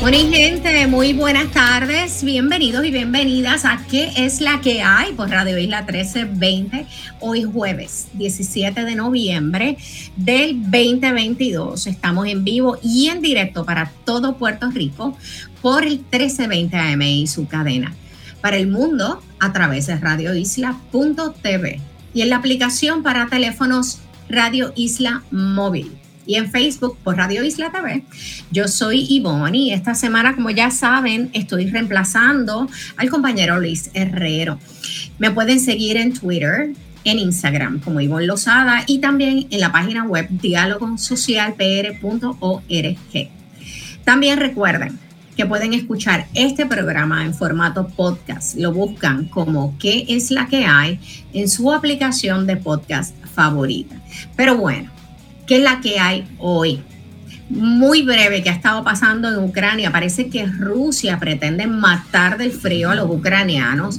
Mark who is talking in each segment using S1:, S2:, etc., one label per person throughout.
S1: Bueno, gente, muy buenas tardes. Bienvenidos y bienvenidas a ¿Qué es la que hay? por Radio Isla 1320. Hoy jueves 17 de noviembre del 2022. Estamos en vivo y en directo para todo Puerto Rico por el 1320 AM y su cadena. Para el mundo a través de radioisla.tv y en la aplicación para teléfonos Radio Isla Móvil y en Facebook por Radio Isla TV. Yo soy Ivonne y esta semana, como ya saben, estoy reemplazando al compañero Luis Herrero. Me pueden seguir en Twitter, en Instagram como Ivonne Lozada y también en la página web dialogosocialpr.org. También recuerden que pueden escuchar este programa en formato podcast. Lo buscan como ¿Qué es la que hay? en su aplicación de podcast favorita. Pero bueno, ¿Qué es la que hay hoy? Muy breve que ha estado pasando en Ucrania. Parece que Rusia pretende matar del frío a los ucranianos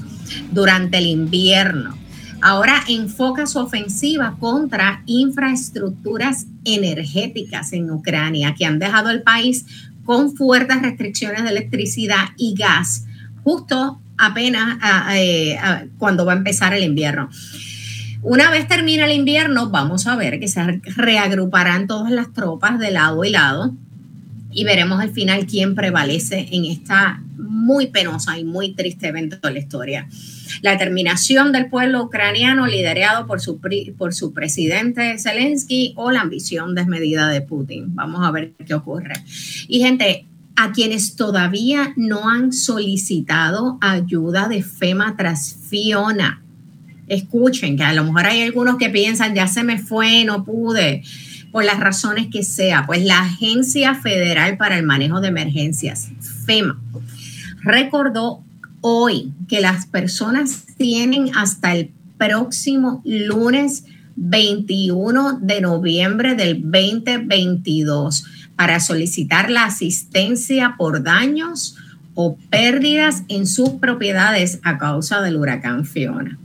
S1: durante el invierno. Ahora enfoca su ofensiva contra infraestructuras energéticas en Ucrania que han dejado el país con fuertes restricciones de electricidad y gas justo apenas eh, cuando va a empezar el invierno. Una vez termine el invierno, vamos a ver que se reagruparán todas las tropas de lado y lado y veremos al final quién prevalece en esta muy penosa y muy triste evento de la historia. La determinación del pueblo ucraniano liderado por su, por su presidente Zelensky o la ambición desmedida de Putin. Vamos a ver qué ocurre. Y gente, a quienes todavía no han solicitado ayuda de FEMA tras Fiona, escuchen, que a lo mejor hay algunos que piensan, ya se me fue, no pude, por las razones que sea. Pues la Agencia Federal para el Manejo de Emergencias, FEMA, recordó hoy que las personas tienen hasta el próximo lunes 21 de noviembre del 2022 para solicitar la asistencia por daños o pérdidas en sus propiedades a causa del huracán Fiona.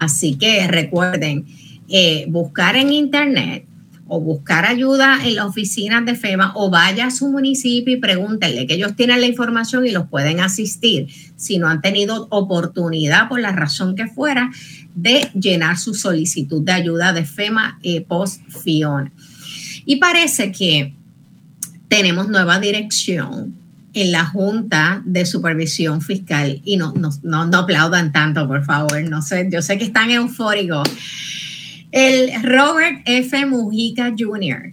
S1: Así que recuerden, eh, buscar en internet o buscar ayuda en la oficina de FEMA o vaya a su municipio y pregúntenle que ellos tienen la información y los pueden asistir si no han tenido oportunidad por la razón que fuera de llenar su solicitud de ayuda de FEMA eh, post Fiona. Y parece que tenemos nueva dirección en la Junta de Supervisión Fiscal y no, no, no, aplaudan tanto, por favor. No sé, yo sé que están eufóricos. El Robert F. Mujica Jr.,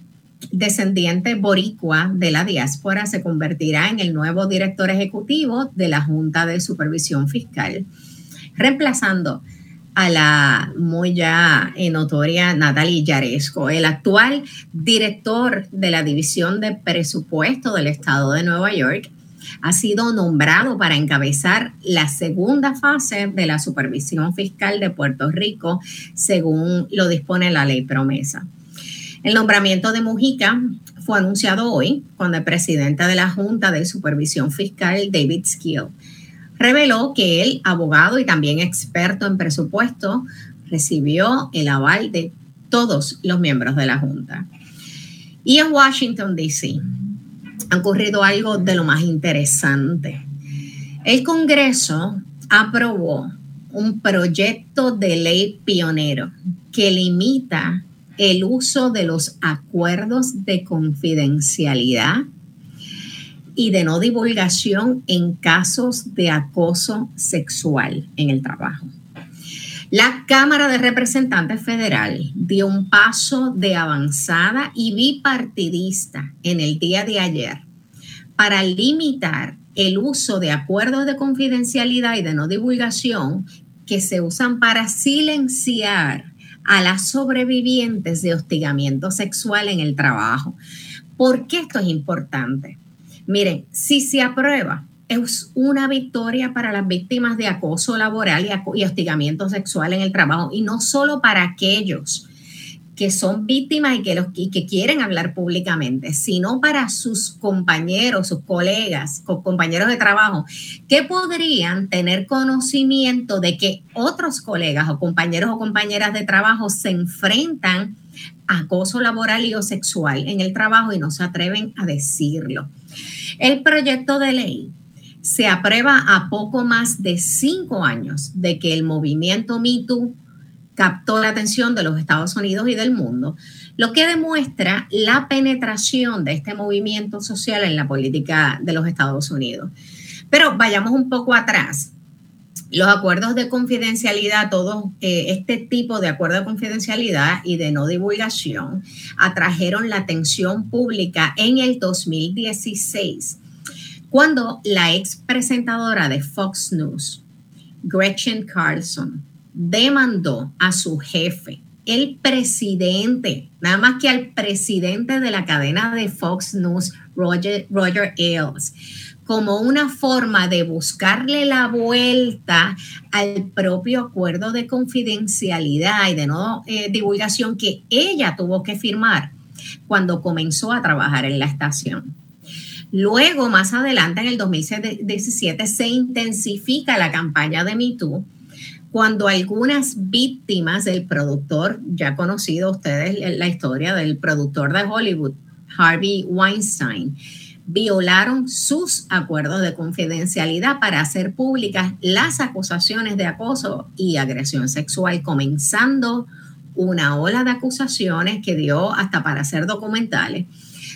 S1: descendiente boricua de la diáspora, se convertirá en el nuevo director ejecutivo de la Junta de Supervisión Fiscal, reemplazando a la muy ya notoria Natalie Yaresco, el actual director de la División de Presupuesto del Estado de Nueva York, ha sido nombrado para encabezar la segunda fase de la supervisión fiscal de Puerto Rico, según lo dispone la ley promesa. El nombramiento de Mujica fue anunciado hoy cuando el presidente de la Junta de Supervisión Fiscal, David Skill, reveló que el abogado y también experto en presupuesto recibió el aval de todos los miembros de la Junta. Y en Washington, D.C., ha ocurrido algo de lo más interesante. El Congreso aprobó un proyecto de ley pionero que limita el uso de los acuerdos de confidencialidad y de no divulgación en casos de acoso sexual en el trabajo. La Cámara de Representantes Federal dio un paso de avanzada y bipartidista en el día de ayer para limitar el uso de acuerdos de confidencialidad y de no divulgación que se usan para silenciar a las sobrevivientes de hostigamiento sexual en el trabajo. ¿Por qué esto es importante? Miren, si se aprueba, es una victoria para las víctimas de acoso laboral y, hostigamiento sexual en el trabajo, y no solo para aquellos que son víctimas y que, los, que quieren hablar públicamente, sino para sus compañeros, sus colegas, compañeros de trabajo, que podrían tener conocimiento de que otros colegas o compañeros o compañeras de trabajo se enfrentan a acoso laboral y o sexual en el trabajo y no se atreven a decirlo. El proyecto de ley se aprueba a poco más de cinco años de que el movimiento MeToo captó la atención de los Estados Unidos y del mundo, lo que demuestra la penetración de este movimiento social en la política de los Estados Unidos. Pero vayamos un poco atrás. Los acuerdos de confidencialidad, todo eh, este tipo de acuerdo de confidencialidad y de no divulgación, atrajeron la atención pública en el 2016, cuando la ex presentadora de Fox News, Gretchen Carlson, demandó a su jefe, el presidente, nada más que al presidente de la cadena de Fox News, Roger, Roger Ailes, como una forma de buscarle la vuelta al propio acuerdo de confidencialidad y de no eh, divulgación que ella tuvo que firmar cuando comenzó a trabajar en la estación. Luego, más adelante, en el 2017, se intensifica la campaña de MeToo cuando algunas víctimas del productor, ya conocido ustedes la historia del productor de Hollywood, Harvey Weinstein, violaron sus acuerdos de confidencialidad para hacer públicas las acusaciones de acoso y agresión sexual, comenzando una ola de acusaciones que dio hasta para hacer documentales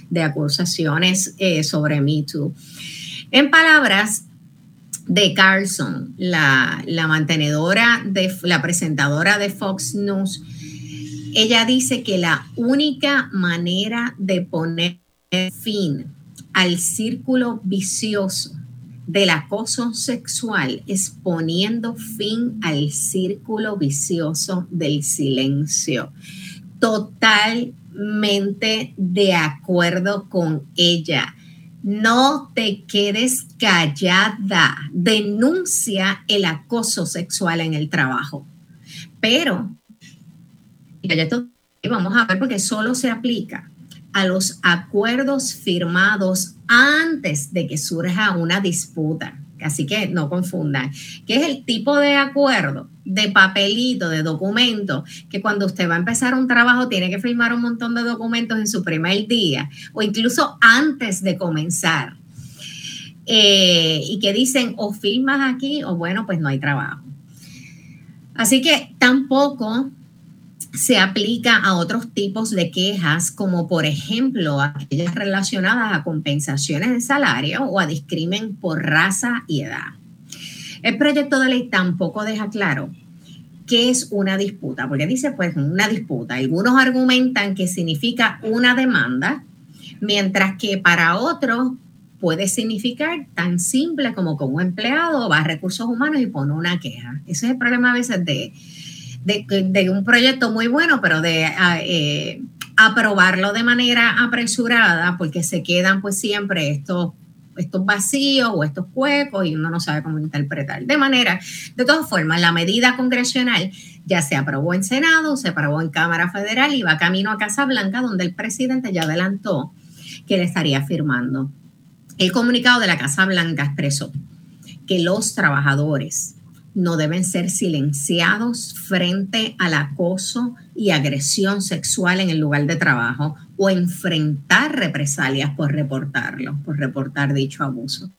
S1: de acusaciones eh, sobre Me Too. En palabras de Carlson, la, mantenedora de la presentadora de Fox News, ella dice que la única manera de poner fin al círculo vicioso del acoso sexual es poniendo fin al círculo vicioso del silencio. Totalmente de acuerdo con ella no te quedes callada. Denuncia el acoso sexual en el trabajo. Pero, vamos a ver porque solo se aplica a los acuerdos firmados antes de que surja una disputa. Así que no confundan, que es el tipo de acuerdo, de papelito, de documento, que cuando usted va a empezar un trabajo tiene que firmar un montón de documentos en su primer día o incluso antes de comenzar. Eh, y que dicen o firmas aquí o bueno, pues no hay trabajo. Así que tampoco se aplica a otros tipos de quejas, como por ejemplo aquellas relacionadas a compensaciones de salario o a discrimen por raza y edad. El proyecto de ley tampoco deja claro qué es una disputa, porque dice pues una disputa. Algunos argumentan que significa una demanda, mientras que para otros puede significar tan simple como que un empleado va a recursos humanos y pone una queja. Ese es el problema a veces de, de, un proyecto muy bueno, pero de eh, aprobarlo de manera apresurada, porque se quedan pues siempre estos, estos vacíos o estos huecos y uno no sabe cómo interpretar. De manera, de todas formas, la medida congresional ya se aprobó en Senado, se aprobó en Cámara Federal y va camino a Casa Blanca, donde el presidente ya adelantó que le estaría firmando. El comunicado de la Casa Blanca expresó que los trabajadores no deben ser silenciados frente al acoso y agresión sexual en el lugar de trabajo o enfrentar represalias por reportarlo, por reportar dicho abuso.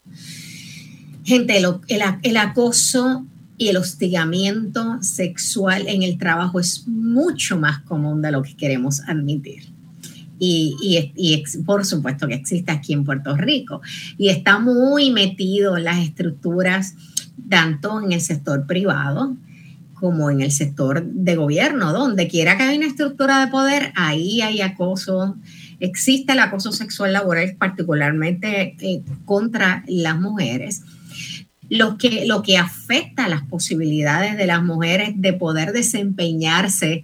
S1: Gente, el, acoso y el hostigamiento sexual en el trabajo es mucho más común de lo que queremos admitir. Y, y, por supuesto que existe aquí en Puerto Rico y está muy metido en las estructuras tanto en el sector privado como en el sector de gobierno, donde quiera que haya una estructura de poder, ahí hay acoso. Existe el acoso sexual laboral, particularmente eh, contra las mujeres lo que, lo que afecta las posibilidades de las mujeres de poder desempeñarse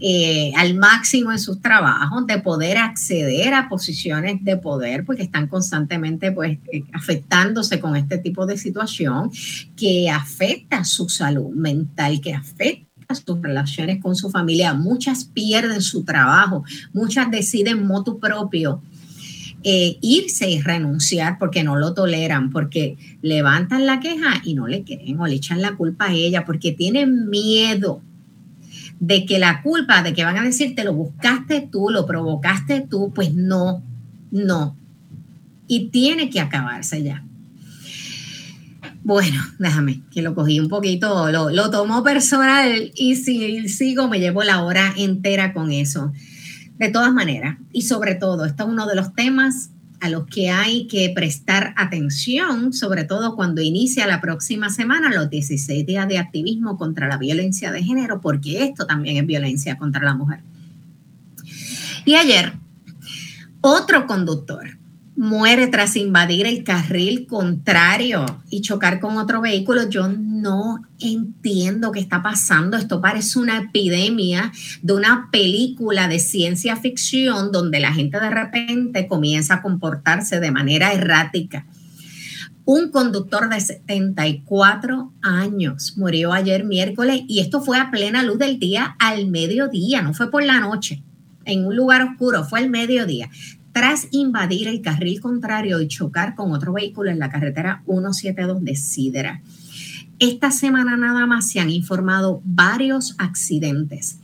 S1: eh, al máximo en sus trabajos, de poder acceder a posiciones de poder, porque están constantemente pues, eh, afectándose con este tipo de situación que afecta su salud mental, que afecta sus relaciones con su familia, muchas pierden su trabajo, muchas deciden motu propio eh, irse y renunciar porque no lo toleran, porque levantan la queja y no le quieren o le echan la culpa a ella, porque tienen miedo de que la culpa, de que van a decir, te lo buscaste tú, lo provocaste tú, pues no, no. Y tiene que acabarse ya. Bueno, déjame, que lo cogí un poquito, lo, lo tomo personal y si sigo me llevo la hora entera con eso. De todas maneras, y sobre todo, esto es uno de los temas a los que hay que prestar atención, sobre todo cuando inicia la próxima semana los 16 días de activismo contra la violencia de género, porque esto también es violencia contra la mujer. Y ayer, otro conductor muere tras invadir el carril contrario y chocar con otro vehículo. Yo no entiendo qué está pasando. Esto parece una epidemia de una película de ciencia ficción donde la gente de repente comienza a comportarse de manera errática. Un conductor de 74 años murió ayer miércoles y esto fue a plena luz del día al mediodía, no fue por la noche, en un lugar oscuro, fue al mediodía tras invadir el carril contrario y chocar con otro vehículo en la carretera 172 de Sidra. Esta semana nada más se han informado varios accidentes,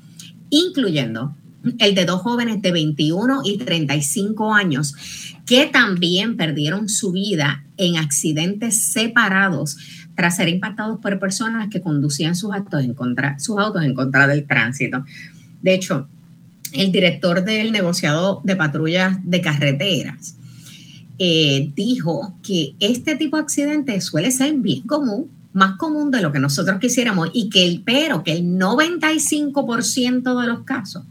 S1: incluyendo el de dos jóvenes de 21 y 35 años que también perdieron su vida en accidentes separados tras ser impactados por personas que conducían sus autos en contra, sus autos en contra del tránsito. De hecho, el director del negociado de patrullas de carreteras, eh, dijo que este tipo de accidentes suele ser bien común, más común de lo que nosotros quisiéramos, y que el pero que el 95% de los casos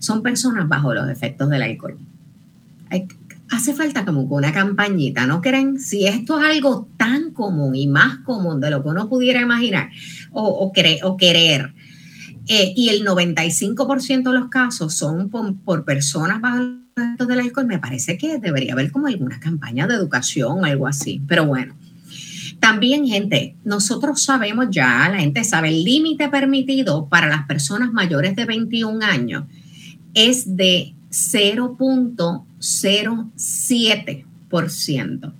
S1: son personas bajo los efectos del alcohol. hace falta como una campañita, ¿no creen? Si esto es algo tan común y más común de lo que uno pudiera imaginar o, o querer, eh, y el 95% de los casos son por, personas bajo el del alcohol, me parece que debería haber como alguna campaña de educación, algo así. Pero bueno, también gente, nosotros sabemos ya, la gente sabe, el límite permitido para las personas mayores de 21 años es de 0.07%.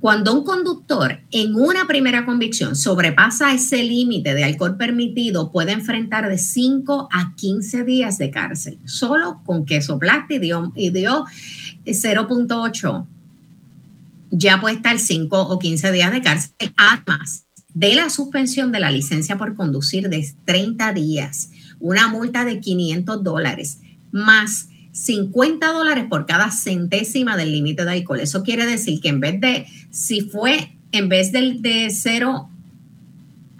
S1: Cuando un conductor en una primera convicción sobrepasa ese límite de alcohol permitido, puede enfrentar de 5 a 15 días de cárcel, solo con queso y dio, y dio 0.8. Ya puede estar 5 o 15 días de cárcel. Además de la suspensión de la licencia por conducir de 30 días, una multa de 500 dólares, más 50 dólares por cada centésima del límite de alcohol. Eso quiere decir que en vez de, si fue, en vez del de 0,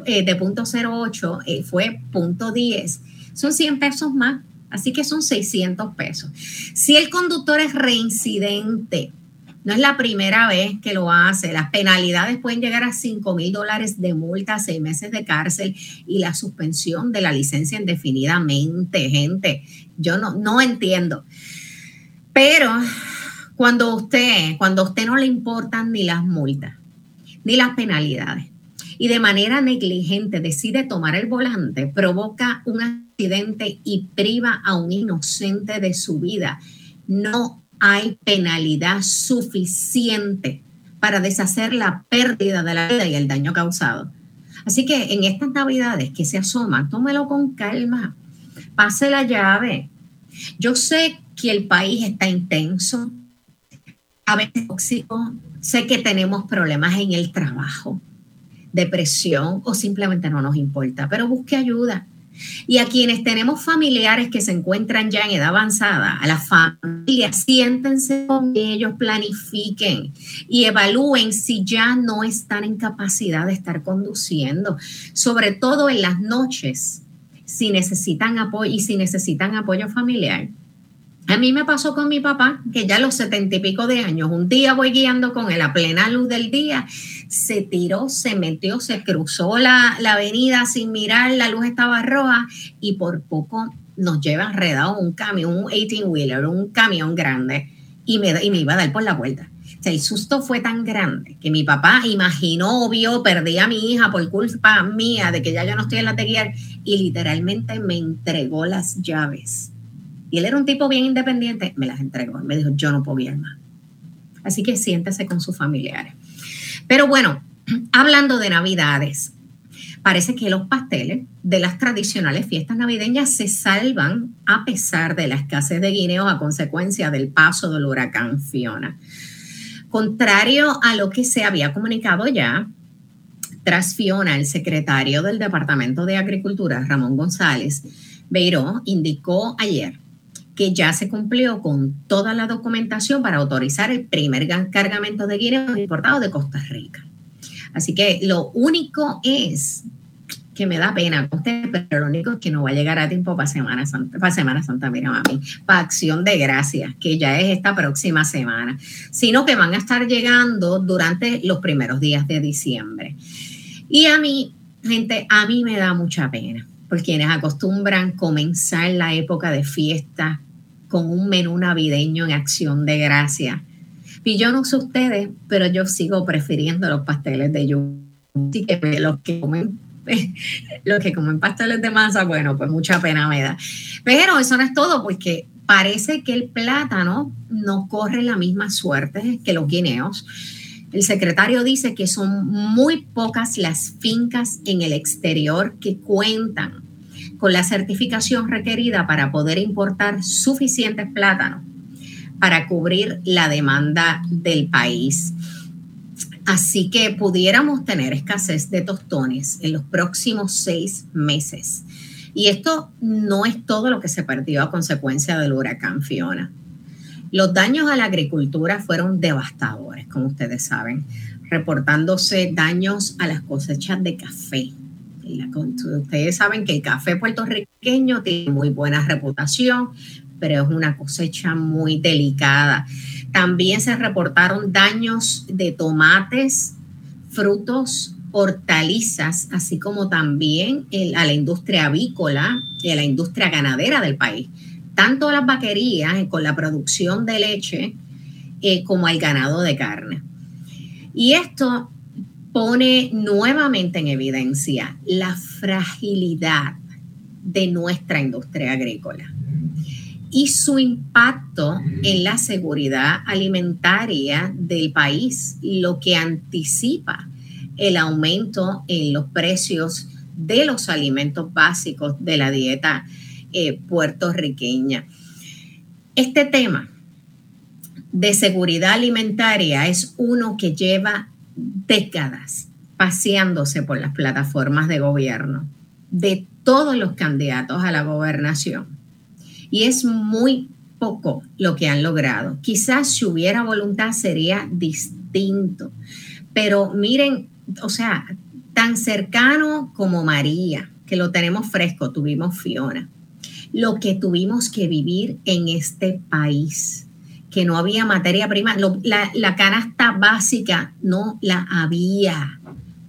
S1: eh, de punto 08, eh, fue punto 10, son 100 pesos más. Así que son 600 pesos. Si el conductor es reincidente, no es la primera vez que lo hace. Las penalidades pueden llegar a 5 mil dólares de multa, seis meses de cárcel y la suspensión de la licencia indefinidamente. Gente, yo no, no entiendo. Pero cuando usted, cuando usted no le importan ni las multas, ni las penalidades, y de manera negligente decide tomar el volante, provoca un accidente y priva a un inocente de su vida, no hay penalidad suficiente para deshacer la pérdida de la vida y el daño causado. Así que en estas navidades que se asoman, tómelo con calma, pase la llave. Yo sé que el país está intenso, a veces tóxico, sé que tenemos problemas en el trabajo, depresión o simplemente no nos importa, pero busque ayuda. Y a quienes tenemos familiares que se encuentran ya en edad avanzada, a las familias, siéntense con ellos, planifiquen y evalúen si ya no están en capacidad de estar conduciendo, sobre todo en las noches, si necesitan apoyo y si necesitan apoyo familiar. A mí me pasó con mi papá, que ya a los setenta y pico de años, un día voy guiando con él a plena luz del día, se tiró, se metió, se cruzó la, avenida sin mirar, la luz estaba roja y por poco nos lleva enredado un camión, un 18-wheeler, un camión grande y me, y me iba a dar por la vuelta. el susto fue tan grande que mi papá imaginó, vio, perdí a mi hija por culpa mía de que ya yo no estoy en la guiar y literalmente me entregó las llaves. Y él era un tipo bien independiente, me las entregó. Me dijo, yo no puedo ir más. Así que siéntese con sus familiares. Pero bueno, hablando de navidades, parece que los pasteles de las tradicionales fiestas navideñas se salvan a pesar de la escasez de guineos a consecuencia del paso del huracán Fiona. Contrario a lo que se había comunicado ya, tras Fiona, el secretario del Departamento de Agricultura, Ramón González Beiró, indicó ayer que ya se cumplió con toda la documentación para autorizar el primer cargamento de guineos importados de Costa Rica. Así que lo único es que me da pena con usted, pero lo único es que no va a llegar a tiempo para Semana Santa, para Semana Santa, mira mami, para Acción de Gracias, que ya es esta próxima semana, sino que van a estar llegando durante los primeros días de diciembre. Y a mí, gente, a mí me da mucha pena, por quienes acostumbran comenzar la época de fiesta con un menú navideño en Acción de Gracias. Y yo no sé ustedes, pero yo sigo prefiriendo los pasteles de yuca. Así que los que comen los que comen pasteles de masa, bueno, pues mucha pena me da. Pero eso no es todo, porque parece que el plátano no corre la misma suerte que los guineos. El secretario dice que son muy pocas las fincas en el exterior que cuentan con la certificación requerida para poder importar suficientes plátanos para cubrir la demanda del país. Así que pudiéramos tener escasez de tostones en los próximos seis meses. Y esto no es todo lo que se perdió a consecuencia del huracán Fiona. Los daños a la agricultura fueron devastadores, como ustedes saben, reportándose daños a las cosechas de café. Ustedes saben que el café puertorriqueño tiene muy buena reputación, pero es una cosecha muy delicada. También se reportaron daños de tomates, frutos, hortalizas, así como también a la industria avícola y a la industria ganadera del país. Tanto las vaquerías eh, con la producción de leche eh, como al ganado de carne. Y esto pone nuevamente en evidencia la fragilidad de nuestra industria agrícola y su impacto en la seguridad alimentaria del país, lo que anticipa el aumento en los precios de los alimentos básicos de la dieta eh, puertorriqueña. Este tema de seguridad alimentaria es uno que lleva décadas paseándose por las plataformas de gobierno de todos los candidatos a la gobernación. Y es muy poco lo que han logrado. Quizás si hubiera voluntad sería distinto, pero miren, o sea, tan cercano como María, que lo tenemos fresco, tuvimos Fiona, lo que tuvimos que vivir en este país, que no había materia prima, la, la canasta básica no la había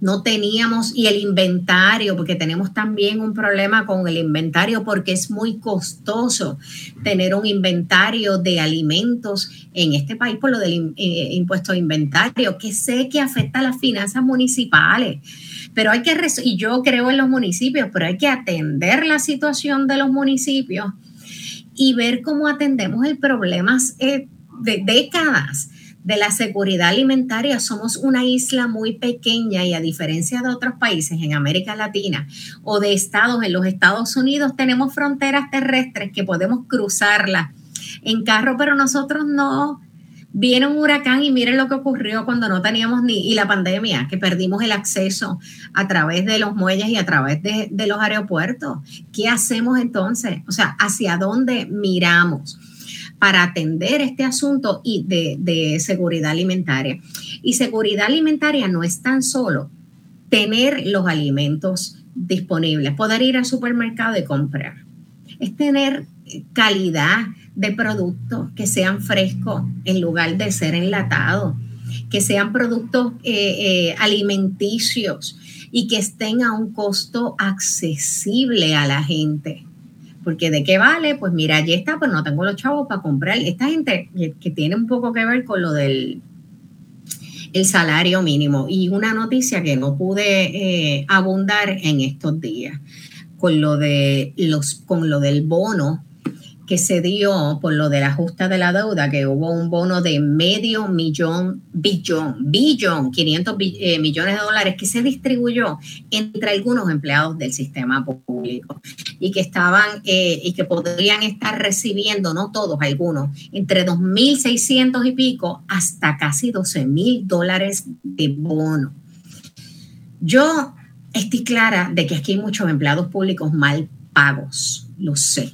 S1: no teníamos, y el inventario, porque tenemos también un problema con el inventario, porque es muy costoso tener un inventario de alimentos en este país por lo del eh, impuesto de inventario, que sé que afecta a las finanzas municipales. Pero hay que, y yo creo en los municipios, pero hay que atender la situación de los municipios y ver cómo atendemos el problema eh, de décadas de la seguridad alimentaria. Somos una isla muy pequeña y a diferencia de otros países en América Latina o de estados en los Estados Unidos, tenemos fronteras terrestres que podemos cruzarlas en carro, pero nosotros no. Viene un huracán y miren lo que ocurrió cuando no teníamos ni, y la pandemia, que perdimos el acceso a través de los muelles y a través de, los aeropuertos. ¿Qué hacemos entonces? O sea, ¿hacia dónde miramos? para atender este asunto y de, seguridad alimentaria. Y seguridad alimentaria no es tan solo tener los alimentos disponibles, poder ir al supermercado y comprar. Es tener calidad de productos que sean frescos en lugar de ser enlatados, que sean productos eh, eh, alimenticios y que estén a un costo accesible a la gente. Porque de qué vale, pues mira, allí está, pues no tengo los chavos para comprar. Esta gente que, tiene un poco que ver con lo del el salario mínimo. Y una noticia que no pude eh, abundar en estos días. con lo de los con lo del bono que se dio por lo del ajuste de la deuda, que hubo un bono de medio millón, billón, billón, 500 eh, millones de dólares que se distribuyó entre algunos empleados del sistema público y que estaban eh, y que podrían estar recibiendo, no todos, algunos, entre 2.600 y pico hasta casi 12.000 dólares de bono. Yo estoy clara de que aquí hay muchos empleados públicos mal pagos, lo sé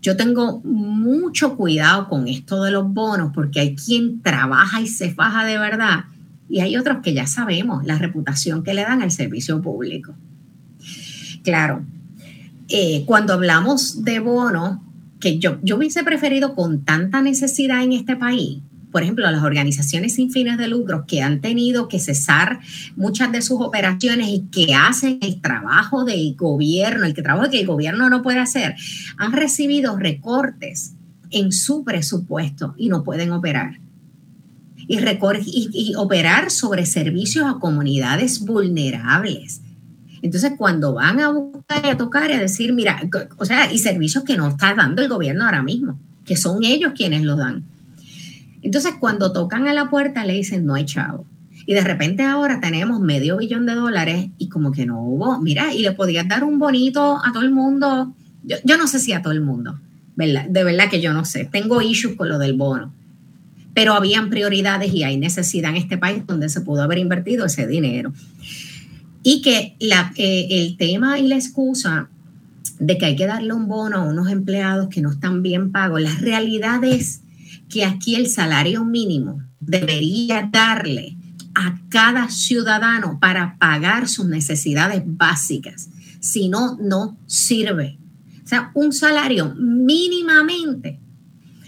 S1: yo tengo mucho cuidado con esto de los bonos porque hay quien trabaja y se faja de verdad y hay otros que ya sabemos la reputación que le dan al servicio público. Claro, eh, cuando hablamos de bonos, que yo, yo hubiese preferido con tanta necesidad en este país, por ejemplo, las organizaciones sin fines de lucro que han tenido que cesar muchas de sus operaciones y que hacen el trabajo del gobierno, el trabajo que el gobierno no puede hacer, han recibido recortes en su presupuesto y no pueden operar. Y, y, operar sobre servicios a comunidades vulnerables. Entonces, cuando van a buscar y a tocar y a decir, mira, o sea, y servicios que no está dando el gobierno ahora mismo, que son ellos quienes los dan. Entonces, cuando tocan a la puerta, le dicen, no hay chavo. Y de repente ahora tenemos medio billón de dólares y como que no hubo, mira, y le podías dar un bonito a todo el mundo. Yo, no sé si a todo el mundo, ¿verdad? De verdad que yo no sé. Tengo issues con lo del bono. Pero habían prioridades y hay necesidad en este país donde se pudo haber invertido ese dinero. Y que eh, el tema y la excusa de que hay que darle un bono a unos empleados que no están bien pagos, la realidad es que aquí el salario mínimo debería darle a cada ciudadano para pagar sus necesidades básicas. Si no, no sirve. O sea, un salario mínimamente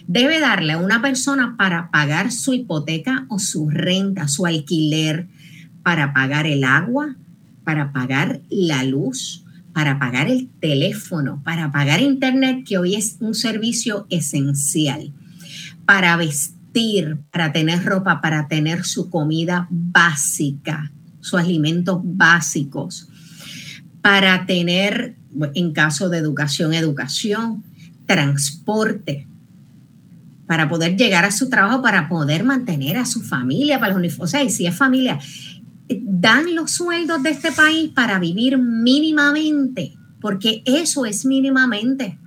S1: debe darle a una persona para pagar su hipoteca o su renta, su alquiler, para pagar el agua, para pagar la luz, para pagar el teléfono, para pagar internet, que hoy es un servicio esencial para vestir, para tener ropa, para tener su comida básica, sus alimentos básicos, para tener, en caso de educación, educación, transporte, para poder llegar a su trabajo, para poder mantener a su familia, para los o sea, y si es familia, dan los sueldos de este país para vivir mínimamente, porque eso es mínimamente.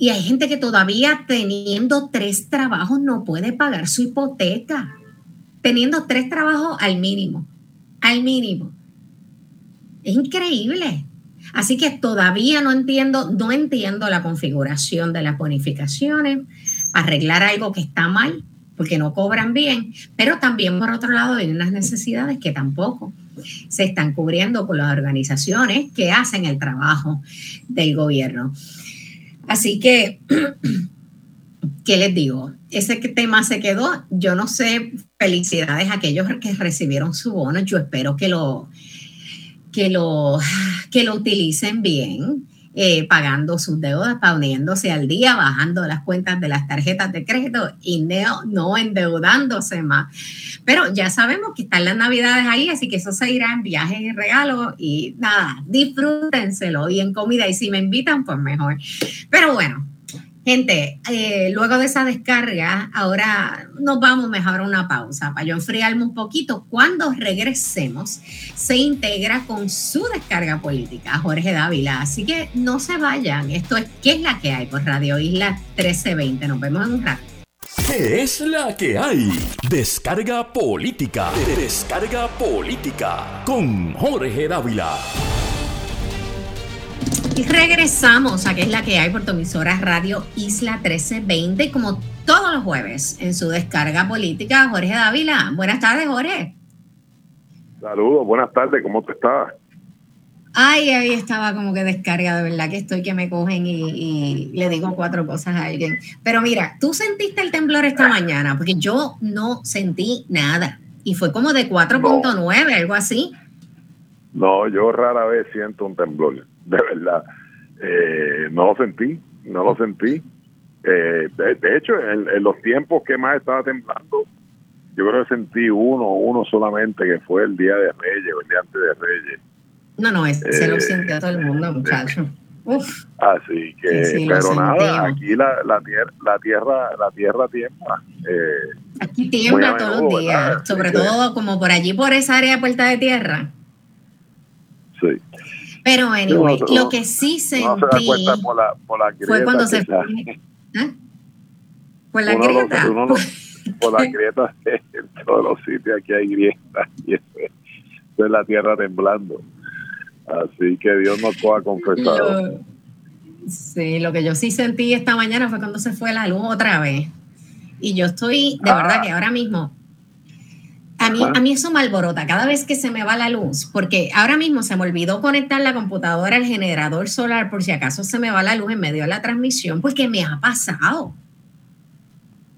S1: Y hay gente que todavía teniendo tres trabajos no puede pagar su hipoteca. Teniendo tres trabajos al mínimo. Al mínimo. Es increíble. Así que todavía no entiendo, no entiendo la configuración de las bonificaciones, arreglar algo que está mal, porque no cobran bien, pero también por otro lado hay unas necesidades que tampoco se están cubriendo con las organizaciones que hacen el trabajo del gobierno. Así que, ¿qué les digo? Ese tema se quedó. Yo no sé, felicidades a aquellos que recibieron su bono. Yo espero que lo, que lo, que lo utilicen bien. Eh, pagando sus deudas, poniéndose al día, bajando las cuentas de las tarjetas de crédito y no, no endeudándose más. Pero ya sabemos que están las navidades ahí, así que eso se irá en viajes y regalos y nada, disfrútenselo y en comida y si me invitan, pues mejor. Pero bueno, Gente, eh, luego de esa descarga, ahora nos vamos mejor a una pausa para yo enfriarme un poquito. Cuando regresemos, se integra con su descarga política, Jorge Dávila. Así que no se vayan. Esto es ¿Qué es la que hay? por Radio Isla 1320. Nos vemos en un rato.
S2: ¿Qué es la que hay? Descarga política. Descarga política con Jorge Dávila.
S1: Regresamos a que es la que hay por tu emisora Radio Isla 1320, como todos los jueves en su descarga política. Jorge Dávila. Buenas tardes, Jorge.
S3: Saludos, buenas tardes, ¿cómo te estás?
S1: Ay, ahí estaba como que descarga, de verdad que estoy que me cogen y, le digo cuatro cosas a alguien. Pero mira, tú sentiste el temblor esta mañana, porque yo no sentí nada. Y fue como de 4.9, algo así.
S3: No, yo rara vez siento un temblor de verdad. Eh, no lo sentí, no lo sentí. Eh, de, hecho, en, los tiempos que más estaba temblando, yo creo que sentí uno, uno solamente, que fue el día de Reyes, el día antes de Reyes.
S1: No, no, se lo sintió todo el mundo, muchacho. Uf.
S3: Así que, pero nada, aquí la, la, tierra, la tierra, la tierra tiembla. Eh,
S1: aquí tiembla todos los días, sobre todo como por allí, por esa área de Puerta de Tierra.
S3: Sí.
S1: Pero, anyway, lo que sí sentí
S3: por la, por la
S1: fue cuando se fue. ¿eh? Por la grieta.
S3: por la grieta en todos los sitios aquí hay grietas y eso es la tierra temblando. Así que Dios nos ha confesado.
S1: sí, lo que yo sí sentí esta mañana fue cuando se fue la luz otra vez. Y yo estoy, de verdad ah. que ahora mismo, a mí, a mí eso me alborota cada vez que se me va la luz, porque ahora mismo se me olvidó conectar la computadora al generador solar por si acaso se me va la luz en medio de la transmisión, porque me ha pasado.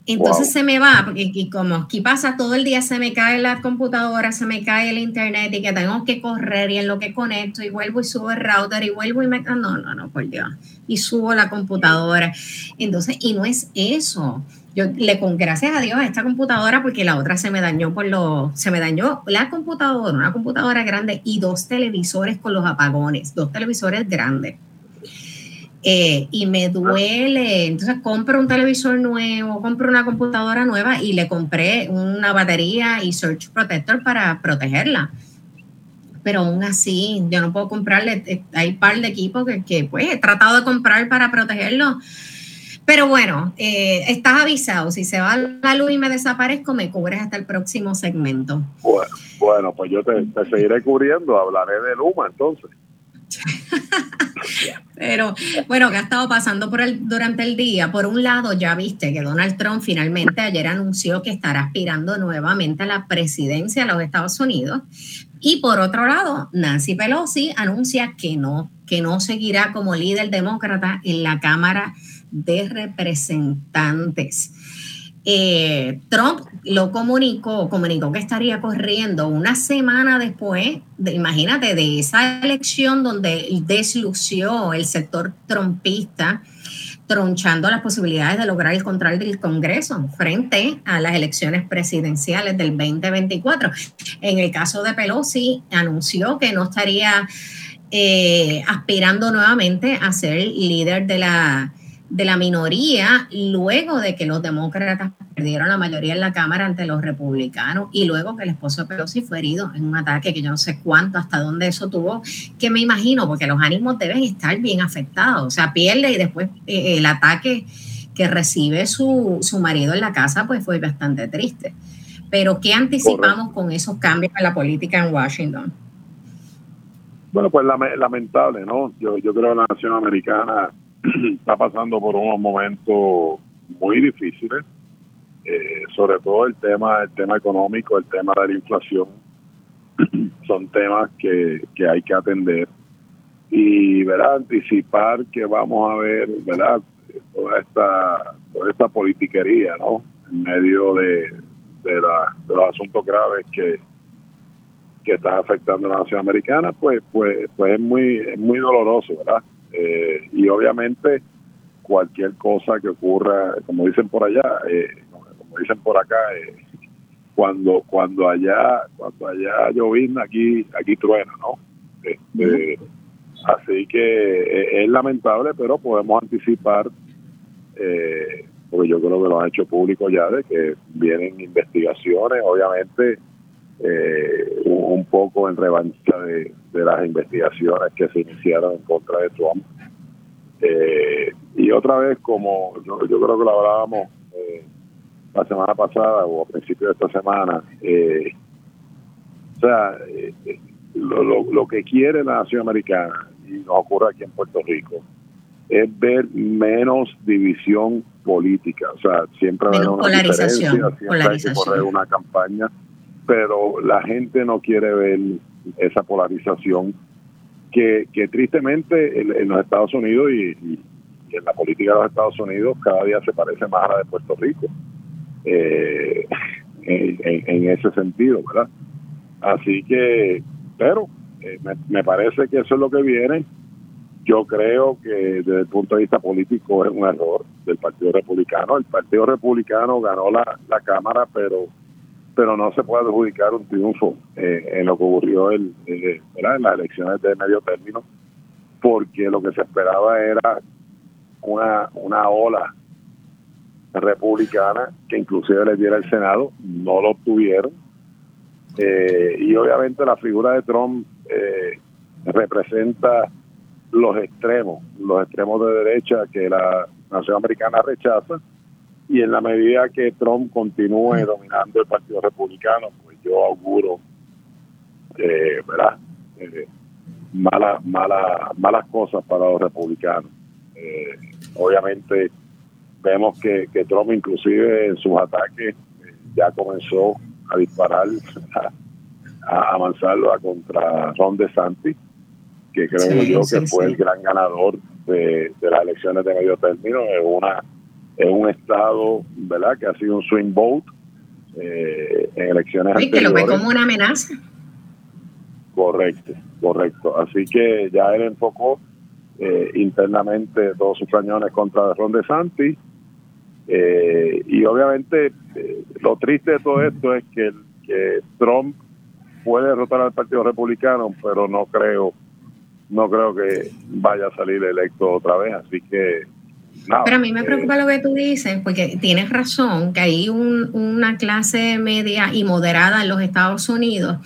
S1: Entonces se me va, porque como aquí pasa todo el día, se me cae la computadora, se me cae el internet y que tengo que correr y en lo que conecto y vuelvo y subo el router y vuelvo y me... No, no, no, por Dios. Y subo la computadora. Entonces, y no es eso. Yo le con gracias a Dios a esta computadora porque la otra se me dañó por lo... Se me dañó la computadora, una computadora grande y dos televisores con los apagones, dos televisores grandes. Eh, y me duele. Entonces compro un televisor nuevo, compro una computadora nueva y le compré una batería y Search Protector para protegerla. Pero aún así, yo no puedo comprarle, eh, hay un par de equipos que, pues he tratado de comprar para protegerlo. Pero bueno, eh, estás avisado, si se va la luz y me desaparezco, me cubres hasta el próximo segmento.
S3: Bueno, bueno pues yo te, te seguiré cubriendo, hablaré de Luma entonces.
S1: Pero bueno, ¿qué ha estado pasando por el, durante el día? Por un lado, ya viste que Donald Trump finalmente ayer anunció que estará aspirando nuevamente a la presidencia de los Estados Unidos. Y por otro lado, Nancy Pelosi anuncia que no, que no seguirá como líder demócrata en la Cámara de Representantes. Eh, Trump lo comunicó, comunicó que estaría corriendo una semana después, de, imagínate, de esa elección donde deslució el sector trumpista, tronchando las posibilidades de lograr el control del Congreso frente a las elecciones presidenciales del 2024. En el caso de Pelosi, anunció que no estaría eh, aspirando nuevamente a ser líder de la de la minoría luego de que los demócratas perdieron la mayoría en la Cámara ante los republicanos y luego que el esposo de Pelosi fue herido en un ataque que yo no sé cuánto, hasta dónde eso tuvo, que me imagino, porque los ánimos deben estar bien afectados, o sea, pierde y después eh, el ataque que recibe su, su, marido en la casa, pues fue bastante triste. Pero ¿qué anticipamos con esos cambios en la política en Washington?
S3: Bueno, pues lamentable, ¿no? Yo, yo creo que la nación americana está pasando por unos momentos muy difíciles, eh, sobre todo el tema, el tema económico, el tema de la inflación, son temas que, que hay que atender y ¿verdad? anticipar que vamos a ver ¿verdad? toda esta toda esta politiquería ¿no? en medio de, de, la, de los asuntos graves que, que están afectando a la nación americana pues pues pues es muy es muy doloroso verdad eh, y obviamente cualquier cosa que ocurra, como dicen por allá, eh, como dicen por acá, eh, cuando cuando allá cuando allá llovizna aquí aquí truena, ¿no? Este, así que es lamentable, pero podemos anticipar, porque yo creo que lo han hecho público ya, de que vienen investigaciones, obviamente un, poco en revancha de, de las investigaciones que se iniciaron en contra de Trump. Eh, y otra vez, como yo, creo que lo hablábamos eh, la semana pasada o a principios de esta semana, eh, o sea, lo, lo, que quiere la nación americana, y nos ocurre aquí en Puerto Rico, es ver menos división política. O sea, siempre haber una diferencia, siempre hay que correr una campaña, pero la gente no quiere ver esa polarización que, que tristemente en, los Estados Unidos y, en la política de los Estados Unidos cada día se parece más a la de Puerto Rico eh, en, ese sentido, ¿verdad? Así que, pero eh, me, parece que eso es lo que viene. Yo creo que desde el punto de vista político es un error del Partido Republicano. El Partido Republicano ganó la, la Cámara, pero pero no se puede adjudicar un triunfo eh, en lo que ocurrió el, eh, en las elecciones de medio término, porque lo que se esperaba era una, una ola republicana que inclusive le diera el Senado, no lo obtuvieron. Eh, y obviamente la figura de Trump representa los extremos, los extremos de derecha que la nación americana rechaza y en la medida que Trump continúe dominando el Partido Republicano, pues yo auguro, eh, ¿verdad? Eh, malas, malas cosas para los republicanos. Eh, obviamente vemos que, Trump inclusive en sus ataques eh, ya comenzó a disparar, a, avanzarlo a contra Ron DeSantis, que creo yo que fue el gran ganador de, de las elecciones de medio término, es una es un estado, ¿verdad?, que ha sido un swing vote eh, en elecciones
S1: sí, que lo ve como una amenaza.
S3: Correcto, correcto. Así que ya él enfocó eh, internamente todos sus cañones contra Ron DeSantis. Eh, y obviamente lo triste de todo esto es que, que Trump puede derrotar al Partido Republicano, pero no creo no creo que vaya a salir electo otra vez. Así que
S1: pero a mí me preocupa lo que tú dices, porque tienes razón, que hay una clase media y moderada en los Estados Unidos.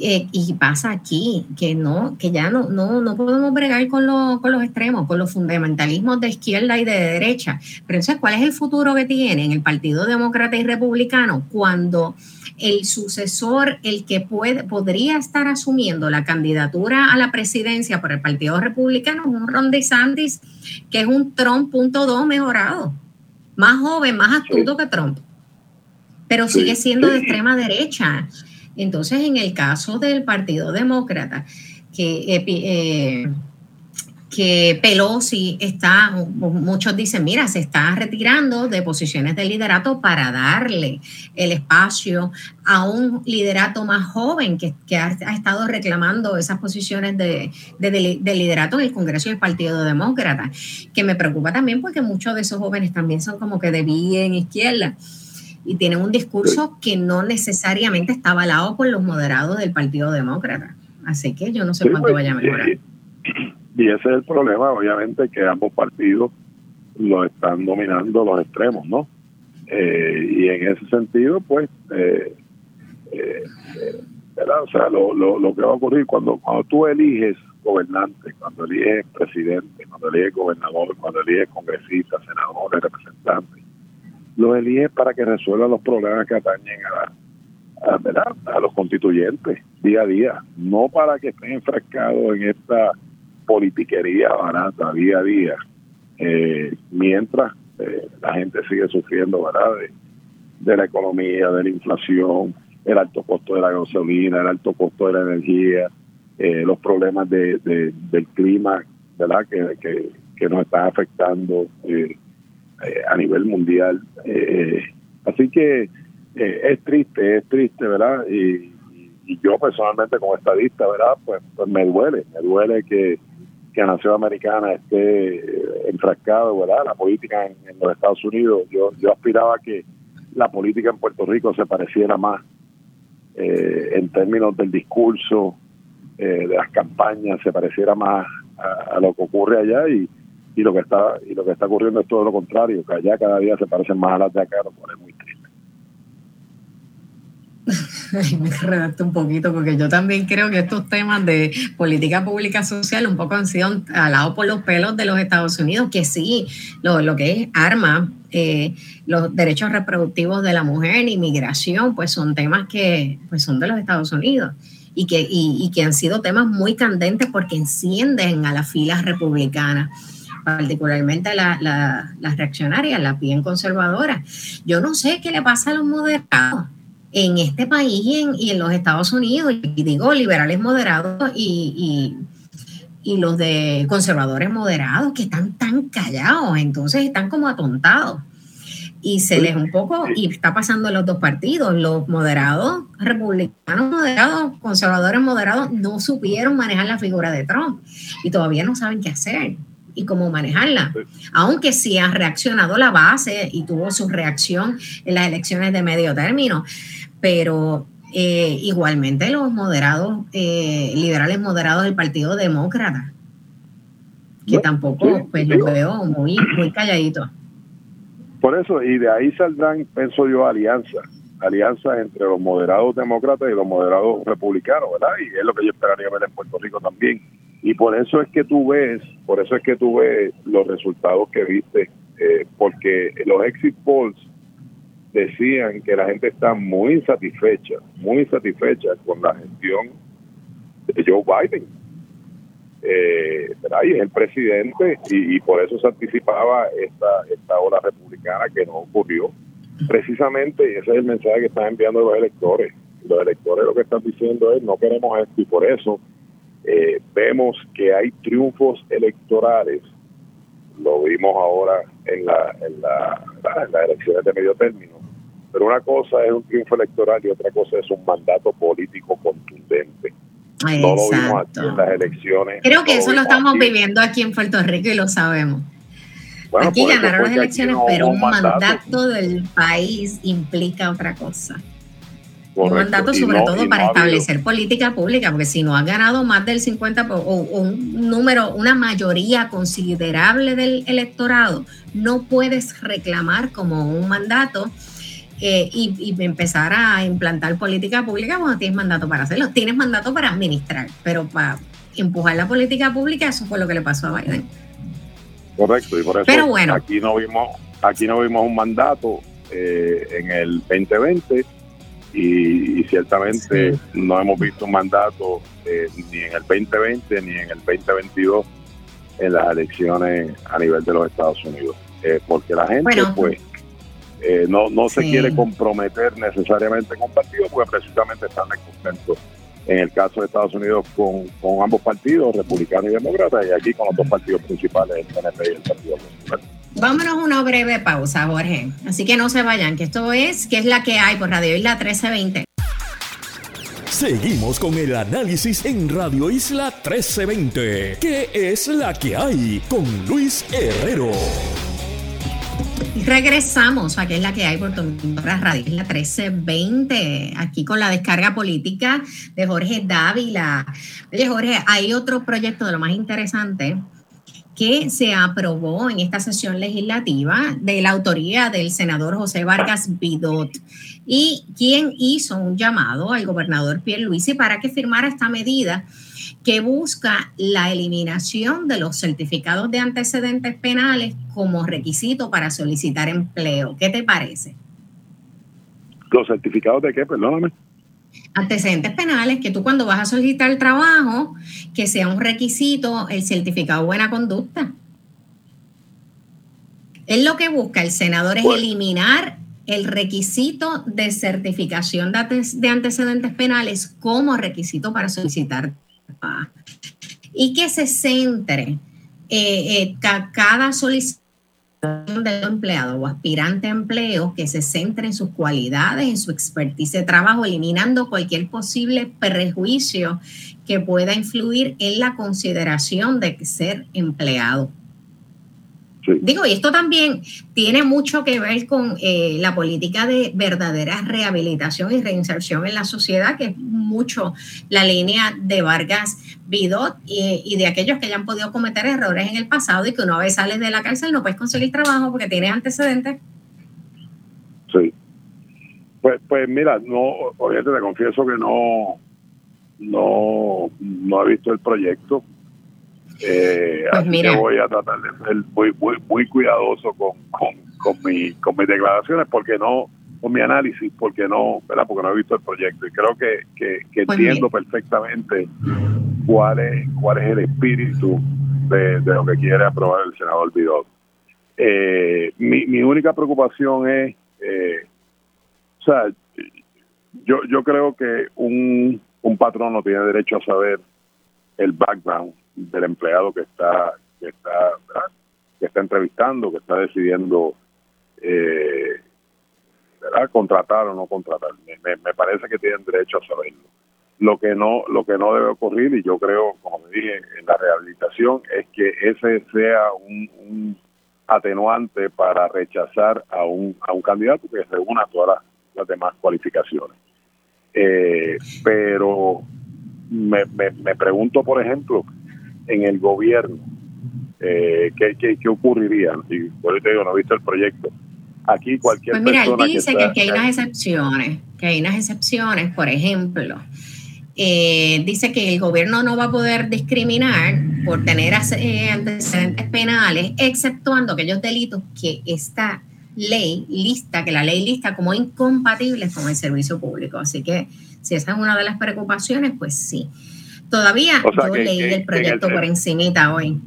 S1: Y pasa aquí, que no, que ya no, no, no podemos bregar con, con los extremos, con los fundamentalismos de izquierda y de derecha. Pero entonces, ¿cuál es el futuro que tienen el Partido Demócrata y Republicano cuando el sucesor, el que puede, podría estar asumiendo la candidatura a la presidencia por el Partido Republicano, un Ron DeSantis, que es un Trump punto dos mejorado, más joven, más astuto que Trump, pero sigue siendo de extrema derecha. Entonces, en el caso del Partido Demócrata, que eh, Pelosi está, muchos dicen, mira, se está retirando de posiciones de liderato para darle el espacio a un liderato más joven que, ha, estado reclamando esas posiciones de, liderato en el Congreso y el Partido Demócrata, que me preocupa también porque muchos de esos jóvenes también son como que de bien izquierda y tienen un discurso que no necesariamente está avalado por los moderados del Partido Demócrata. Así que yo no sé cuánto pues, vaya a mejorar.
S3: Y ese es el problema, obviamente, que ambos partidos lo están dominando los extremos, ¿no? Eh, y en ese sentido, pues, eh, eh, ¿verdad? O sea, lo, lo, que va a ocurrir cuando, cuando tú eliges gobernante, cuando eliges presidente, cuando eliges gobernador, cuando eliges congresistas, senadores, representantes, lo eliges para que resuelvan los problemas que atañen a, ¿verdad? a los constituyentes día a día, no para que estén enfrascados en esta politiquería barata día a día, eh, mientras eh, la gente sigue sufriendo ¿verdad? De, la economía, de la inflación, el alto costo de la gasolina, el alto costo de la energía, eh, los problemas de, del clima ¿verdad? Que, nos están afectando a nivel mundial. así que es triste, es triste, ¿verdad? Y, y yo personalmente como estadista, ¿verdad? Pues, pues me duele, me duele que, la nación americana esté eh, enfrascado, ¿verdad? La política en, los Estados Unidos. Yo, yo aspiraba que la política en Puerto Rico se pareciera más eh, en términos del discurso, eh, de las campañas, se pareciera más a, lo que ocurre allá y, y lo que está y lo que está ocurriendo es todo lo contrario, que allá cada día se parecen más a las de acá, lo cual es muy triste.
S1: me redacto un poquito porque yo también creo que estos temas de política pública social un poco han sido alados por los pelos de los Estados Unidos, que sí, lo, lo que es arma, eh, los derechos reproductivos de la mujer, inmigración, pues son temas que pues son de los Estados Unidos y que, y, que han sido temas muy candentes porque encienden a las filas republicanas particularmente las reaccionarias, las bien conservadoras. Yo no sé qué le pasa a los moderados en este país y en, los Estados Unidos, y digo liberales moderados y, y, los de conservadores moderados que están tan callados, entonces están como atontados. Y se les un poco, y está pasando en los dos partidos, los moderados, republicanos moderados, conservadores moderados, no supieron manejar la figura de Trump y todavía no saben qué hacer y cómo manejarla. Aunque sí ha reaccionado la base y tuvo su reacción en las elecciones de medio término, pero eh, igualmente los moderados, eh, liberales moderados del Partido Demócrata, que tampoco pues lo veo muy, muy calladito.
S3: Por eso, y de ahí saldrán, pienso yo, alianzas, alianzas entre los moderados demócratas y los moderados republicanos, ¿verdad? Y es lo que yo esperaría ver en Puerto Rico también. Y por eso es que tú ves, por eso es que tú ves los resultados que viste, eh, porque los exit polls decían que la gente está muy insatisfecha, muy insatisfecha con la gestión de Joe Biden. Eh, y es el presidente y, por eso se anticipaba esta, esta ola republicana que no ocurrió. Precisamente, y ese es el mensaje que están enviando los electores. Los electores lo que están diciendo es no queremos esto y por eso eh, vemos que hay triunfos electorales. Lo vimos ahora en, la, en, la, en las elecciones de medio término pero una cosa es un triunfo electoral y otra cosa es un mandato político contundente. No lo vimos aquí en las elecciones.
S1: Creo que eso lo estamos viviendo aquí en Puerto Rico y lo sabemos. aquí ganaron las elecciones, pero un mandato. del país implica otra cosa. Un mandato sobre todo para establecer política pública, porque si no ha ganado más del 50 o, un número, una mayoría considerable del electorado, no puedes reclamar como un mandato eh, y, empezar a implantar política pública cuando tienes mandato para hacerlo. Tienes mandato para administrar, pero para empujar la política pública, eso fue lo que le pasó a Biden.
S3: Correcto, y por eso bueno. aquí no vimos, aquí no vimos un mandato eh, en el 2020 y, ciertamente no hemos visto un mandato eh, ni en el 2020 ni en el 2022 en las elecciones a nivel de los Estados Unidos. porque la gente, pues, eh, no, no se quiere comprometer necesariamente con partidos, porque precisamente están descontentos en el caso de Estados Unidos con, con ambos partidos, republicano y demócrata, y aquí con los dos partidos principales, el PNP y el Partido Popular.
S1: Vámonos a una breve pausa, Jorge. Así que no se vayan, que esto es, que es la que hay por Radio Isla 1320.
S2: Seguimos con el análisis en Radio Isla 1320. ¿Qué es la que hay? Con Luis Herrero.
S1: Regresamos, aquí es la que hay por Radio, la 1320, aquí con la descarga política de Jorge Dávila. Oye, Jorge, hay otro proyecto de lo más interesante que se aprobó en esta sesión legislativa de la autoría del senador José Vargas Vidot y quien hizo un llamado al gobernador Pierre Luisi para que firmara esta medida que busca la eliminación de los certificados de antecedentes penales como requisito para solicitar empleo. ¿Qué te parece?
S3: ¿Los certificados de qué? Perdóname.
S1: Antecedentes penales, que tú cuando vas a solicitar el trabajo, que sea un requisito el certificado de buena conducta. Es lo que busca el senador es eliminar el requisito de certificación de antecedentes penales como requisito para solicitar y que se centre eh, eh, cada solicitud del empleado o aspirante a empleo que se centre en sus cualidades, en su expertise de trabajo, eliminando cualquier posible prejuicio que pueda influir en la consideración de ser empleado. Digo, y esto también tiene mucho que ver con eh, la política de verdadera rehabilitación y reinserción en la sociedad, que es mucho la línea de Vargas Vidot y, de aquellos que hayan podido cometer errores en el pasado y que una vez sales de la cárcel no puedes conseguir trabajo porque tienes antecedentes.
S3: Sí. Pues, pues mira, no, obviamente te confieso que no, no, no he visto el proyecto eh, pues voy a tratar de ser muy, muy, muy cuidadoso con, con, con, mi, con mis declaraciones porque no, con mi análisis, porque no, ¿verdad? Porque no he visto el proyecto y creo que, que, pues entiendo perfectamente cuál es, cuál es el espíritu de, lo que quiere aprobar el senador Vidal. Eh, mi, mi única preocupación es, eh, o sea, yo, yo creo que un, un patrón no tiene derecho a saber el background del empleado que está que está que está entrevistando, que está decidiendo eh, contratar o no contratar. Me, me, parece que tienen derecho a saberlo. Lo que no lo que no debe ocurrir y yo creo, como me dije, en la rehabilitación es que ese sea un, atenuante para rechazar a un a un candidato que reúna todas las, demás cualificaciones. Eh, pero me, me, pregunto, por ejemplo, en el gobierno, eh, ¿qué, qué, ocurriría? Y por eso te digo, no he visto el proyecto. Aquí cualquier
S1: pues mira, él dice que, que, hay unas excepciones, que hay unas excepciones, por ejemplo, eh, dice que el gobierno no va a poder discriminar por tener eh, antecedentes penales, exceptuando aquellos delitos que esta ley lista, que la ley lista como incompatibles con el servicio público. Así que si esa es una de las preocupaciones, pues sí. Todavía yo leí el proyecto por encimita hoy.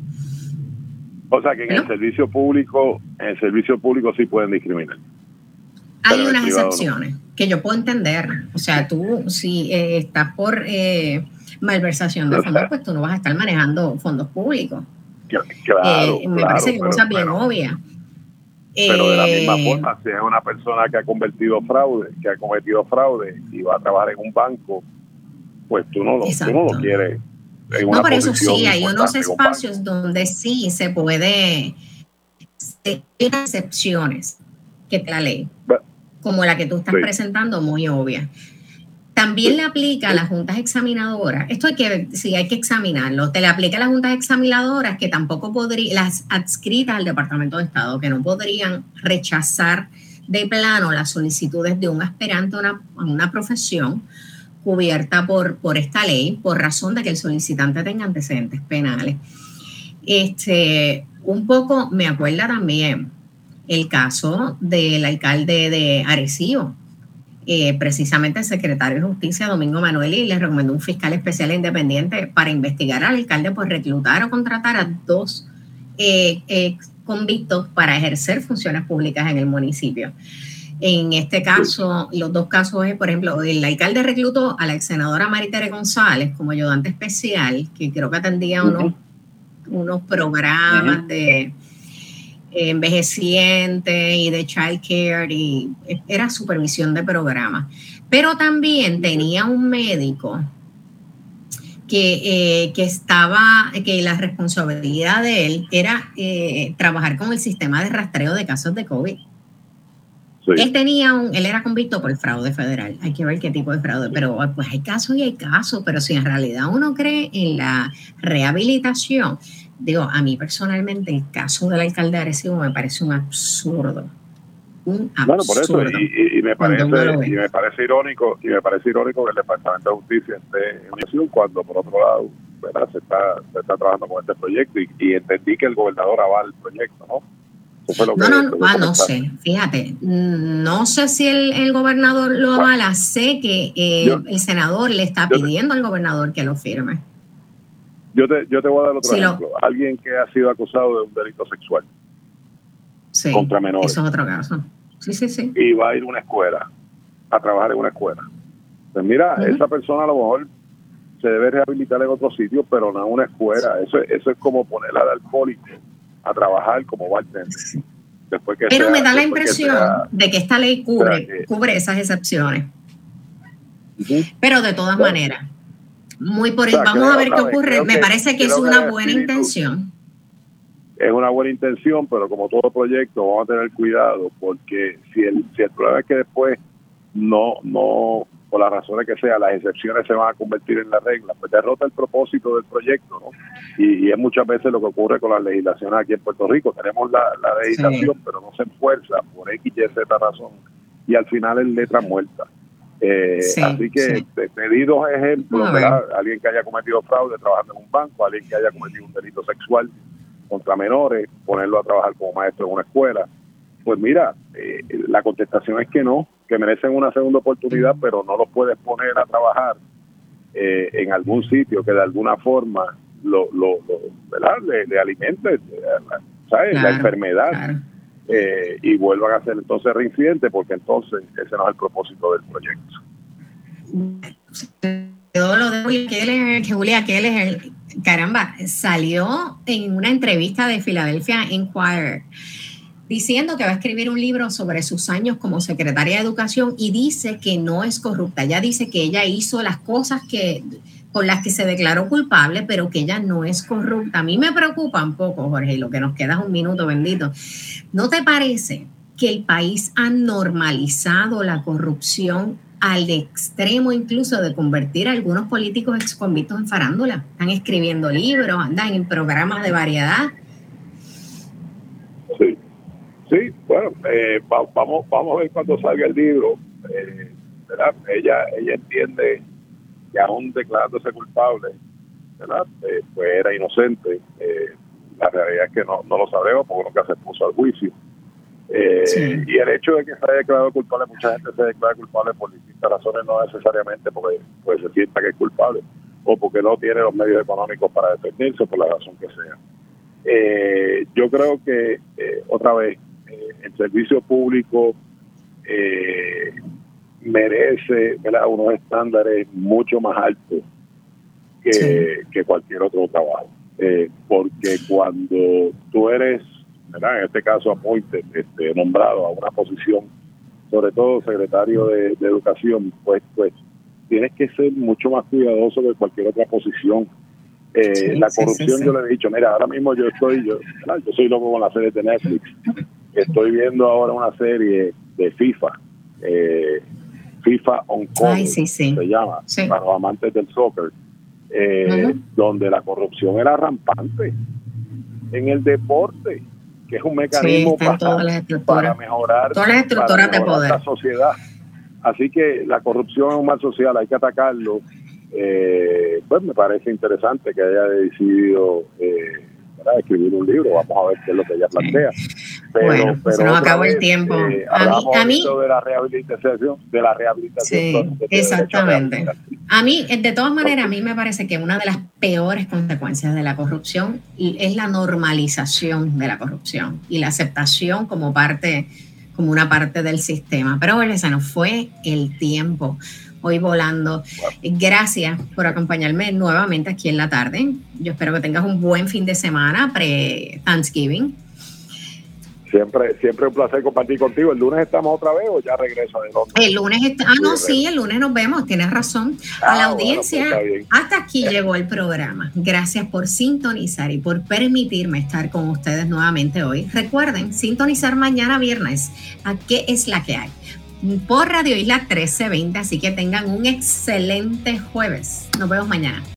S3: O sea que en el servicio público, en el servicio público sí pueden discriminar.
S1: Hay unas excepciones que yo puedo entender. O sea, tú si eh, estás por eh, malversación de fondos, pues tú no vas a estar manejando fondos públicos.
S3: Claro,
S1: eh, me parece que cosas bien obvias.
S3: Pero de la misma forma, si es una persona que ha convertido fraude, que ha cometido fraude y va a trabajar en un banco, pues tú no lo, tú no lo quieres.
S1: En no, por eso sí, hay unos espacios donde sí se puede, hay excepciones que te la ley como la que tú estás presentando, muy obvia. También le aplica a las juntas examinadoras, esto hay que, sí, hay que examinarlo, te le aplica a las juntas examinadoras que tampoco podrían, las adscritas al Departamento de Estado, que no podrían rechazar de plano las solicitudes de un aspirante a una, una profesión cubierta por, por esta ley, por razón de que el solicitante tenga antecedentes penales. Este, un poco me acuerda también el caso del alcalde de Arecibo. Eh, precisamente el secretario de Justicia, Domingo Manuel, le recomendó un fiscal especial e independiente para investigar al alcalde por reclutar o contratar a dos eh, convictos para ejercer funciones públicas en el municipio. En este caso, los dos casos es, por ejemplo, el alcalde reclutó a la ex senadora Maritere González como ayudante especial, que creo que atendía unos, unos programas de envejeciente y de child care y era supervisión de programas. Pero también tenía un médico que, eh, que, estaba, que la responsabilidad de él era eh, trabajar con el sistema de rastreo de casos de COVID. Él tenía un, él era convicto por fraude federal. Hay que ver qué tipo de fraude, pero pues hay casos y hay casos, pero si en realidad uno cree en la rehabilitación, digo, a mí personalmente el caso del alcalde de Arecibo me parece un absurdo. Un absurdo. Bueno, por eso,
S3: y, me parece, y me parece irónico, y me parece irónico que el Departamento de Justicia esté en acción cuando por otro lado Se, está, se está trabajando con este proyecto y, entendí que el gobernador avala el proyecto, ¿no?
S1: No, no, no, ah, no sé, fíjate, no sé si el, gobernador lo avala, sé que eh, el senador le está pidiendo al gobernador que lo firme.
S3: Yo te, yo te voy a dar otro ejemplo. Alguien que ha sido acusado de un delito sexual contra menores.
S1: Eso es otro caso. Sí, sí, sí.
S3: Y va a ir a una escuela, a trabajar en una escuela. Pues mira, esa persona a lo mejor se debe rehabilitar en otro sitio, pero no en una escuela. Eso, eso es como ponerla al alcohólico a trabajar como bartender.
S1: Después que pero me da la impresión de que esta ley cubre, cubre esas excepciones. Pero de todas maneras, muy por Vamos a ver qué ocurre. Me parece que es una buena intención.
S3: Es una buena intención, pero como todo proyecto vamos a tener cuidado porque si el, si el problema es que después no, no, por las razones que sea, las excepciones se van a convertir en la regla, pues derrota el propósito del proyecto, ¿no? Y, es muchas veces lo que ocurre con la legislación aquí en Puerto Rico. Tenemos la, legislación, pero no se fuerza por X, Y, Z razón, y al final es letra muerta. Eh, así que te, pedí dos ejemplos, Alguien que haya cometido fraude trabajando en un banco, alguien que haya cometido un delito sexual contra menores, ponerlo a trabajar como maestro en una escuela. Pues mira, eh, la contestación es que no, que merecen una segunda oportunidad, pero no los puedes poner a trabajar eh, en algún sitio que de alguna forma lo, lo, ¿verdad? Le, alimente, ¿sabes? la enfermedad. Eh, y vuelvan a ser entonces reincidentes, porque entonces ese no es el propósito del proyecto.
S1: Todo lo de Julia Keller, caramba, salió en una entrevista de Philadelphia Inquirer diciendo que va a escribir un libro sobre sus años como secretaria de educación y dice que no es corrupta. Ella dice que ella hizo las cosas que por las que se declaró culpable, pero que ella no es corrupta. A mí me preocupa un poco, Jorge, y lo que nos queda es un minuto, bendito. ¿No te parece que el país ha normalizado la corrupción al extremo incluso de convertir a algunos políticos exconvictos en farándula. Están escribiendo libros, andan en programas de variedad.
S3: Sí, sí, bueno, eh, vamos, vamos a ver cuando salga el libro. Eh, ella, ella entiende que aún declarándose culpable, ¿verdad? Eh, pues era inocente. la realidad es que no, no lo sabemos porque nunca se puso al juicio eh, y el hecho de que se haya declarado culpable, mucha gente se declara culpable por distintas razones, no necesariamente porque pues, se sienta que es culpable o porque no tiene los medios económicos para defenderse, por la razón que sea. Eh, yo creo que, eh, otra vez, el servicio público merece unos estándares mucho más altos que, que cualquier otro trabajo. porque cuando tú eres en este caso appointed, este, nombrado a una posición, sobre todo secretario de, Educación, pues, pues tienes que ser mucho más cuidadoso que cualquier otra posición. Eh, la corrupción, yo le he dicho, mira, ahora mismo yo estoy, yo, yo soy loco con las series de Netflix. Estoy viendo ahora una serie de FIFA, eh, FIFA On Call, se llama, para los amantes del soccer, eh, donde la corrupción era rampante en el deporte que es un mecanismo para, mejorar,
S1: todas las estructuras de poder.
S3: la sociedad. Así que la corrupción es un mal social, hay que atacarlo. Eh, pues me parece interesante que haya decidido eh, escribir un libro. Vamos a ver qué es lo que ella plantea.
S1: Pero, bueno, se nos acabó el tiempo.
S3: Eh, a mí, de la rehabilitación, de la rehabilitación.
S1: Sí, exactamente. A mí, de todas maneras, a mí me parece que una de las peores consecuencias de la corrupción es la normalización de la corrupción y la aceptación como parte, como una parte del sistema. Pero bueno, se nos fue el tiempo hoy volando. Gracias por acompañarme nuevamente aquí en la tarde. Yo espero que tengas un buen fin de semana pre-Thanksgiving.
S3: Siempre, siempre un placer compartir contigo. ¿El lunes estamos otra vez o ya regreso de Londres?
S1: El lunes, ah, no, sí, el lunes nos vemos, tienes razón. A la ah, audiencia, pues hasta aquí llegó el programa. Gracias por sintonizar y por permitirme estar con ustedes nuevamente hoy. Recuerden, sintonizar mañana viernes a qué es la que hay por Radio Isla 1320, así que tengan un excelente jueves. Nos vemos mañana.